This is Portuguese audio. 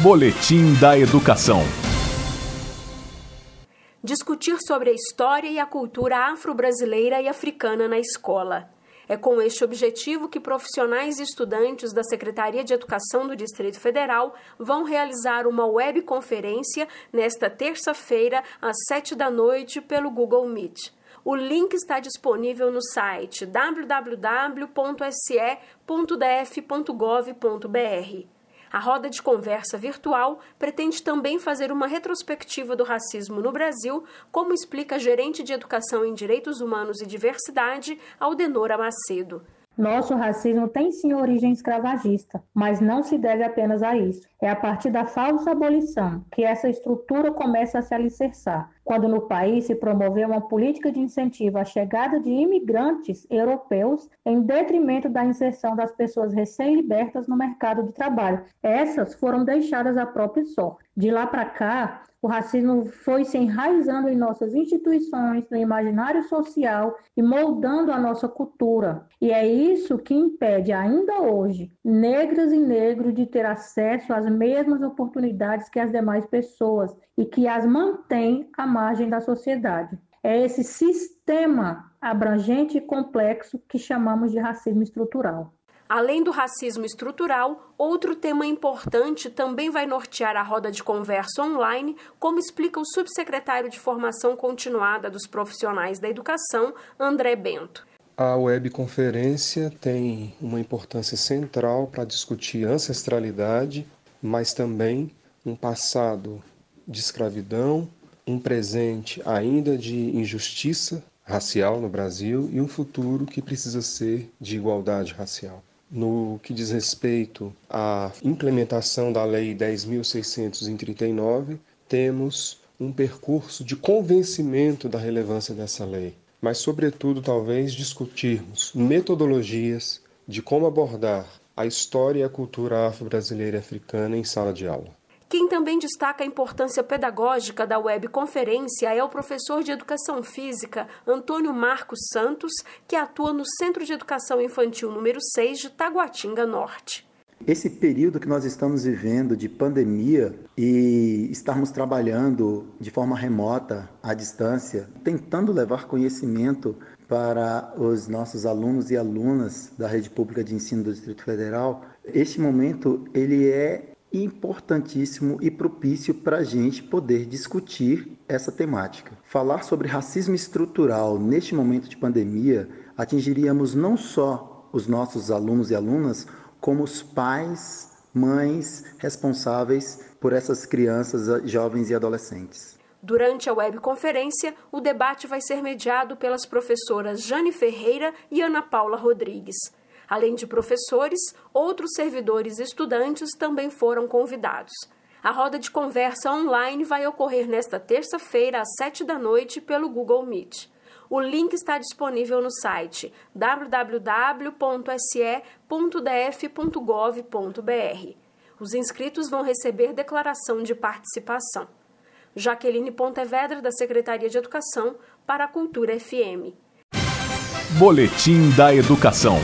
Boletim da Educação. Discutir sobre a história e a cultura afro-brasileira e africana na escola. É com este objetivo que profissionais e estudantes da Secretaria de Educação do Distrito Federal vão realizar uma webconferência nesta terça-feira, às sete da noite, pelo Google Meet. O link está disponível no site www.se.df.gov.br. A roda de conversa virtual pretende também fazer uma retrospectiva do racismo no Brasil, como explica a gerente de Educação em Direitos Humanos e Diversidade, Aldenora Macedo. Nosso racismo tem sim origem escravagista, mas não se deve apenas a isso. É a partir da falsa abolição que essa estrutura começa a se alicerçar, quando no país se promoveu uma política de incentivo à chegada de imigrantes europeus em detrimento da inserção das pessoas recém-libertas no mercado de trabalho. Essas foram deixadas à própria sorte. De lá para cá, o racismo foi se enraizando em nossas instituições, no imaginário social e moldando a nossa cultura. E é isso que impede ainda hoje negras e negros de ter acesso às mesmas oportunidades que as demais pessoas e que as mantém à margem da sociedade. É esse sistema abrangente e complexo que chamamos de racismo estrutural. Além do racismo estrutural, outro tema importante também vai nortear a roda de conversa online, como explica o subsecretário de Formação Continuada dos Profissionais da Educação, André Bento. A webconferência tem uma importância central para discutir ancestralidade, mas também um passado de escravidão, um presente ainda de injustiça racial no Brasil e um futuro que precisa ser de igualdade racial. No que diz respeito à implementação da Lei 10.639, temos um percurso de convencimento da relevância dessa lei, mas, sobretudo, talvez discutirmos metodologias de como abordar a história e a cultura afro-brasileira e africana em sala de aula. Quem também destaca a importância pedagógica da webconferência é o professor de Educação Física Antônio Marcos Santos, que atua no Centro de Educação Infantil número 6 de Taguatinga Norte. Esse período que nós estamos vivendo de pandemia e estarmos trabalhando de forma remota, à distância, tentando levar conhecimento para os nossos alunos e alunas da rede pública de ensino do Distrito Federal, este momento ele é importantíssimo e propício para a gente poder discutir essa temática. Falar sobre racismo estrutural neste momento de pandemia atingiríamos não só os nossos alunos e alunas, como os pais, mães responsáveis por essas crianças, jovens e adolescentes. Durante a webconferência, o debate vai ser mediado pelas professoras Jane Ferreira e Ana Paula Rodrigues. Além de professores, outros servidores e estudantes também foram convidados. A roda de conversa online vai ocorrer nesta terça-feira, às sete da noite, pelo Google Meet. O link está disponível no site www.se.df.gov.br. Os inscritos vão receber declaração de participação. Jaqueline Pontevedra, da Secretaria de Educação, para a Cultura FM. Boletim da Educação.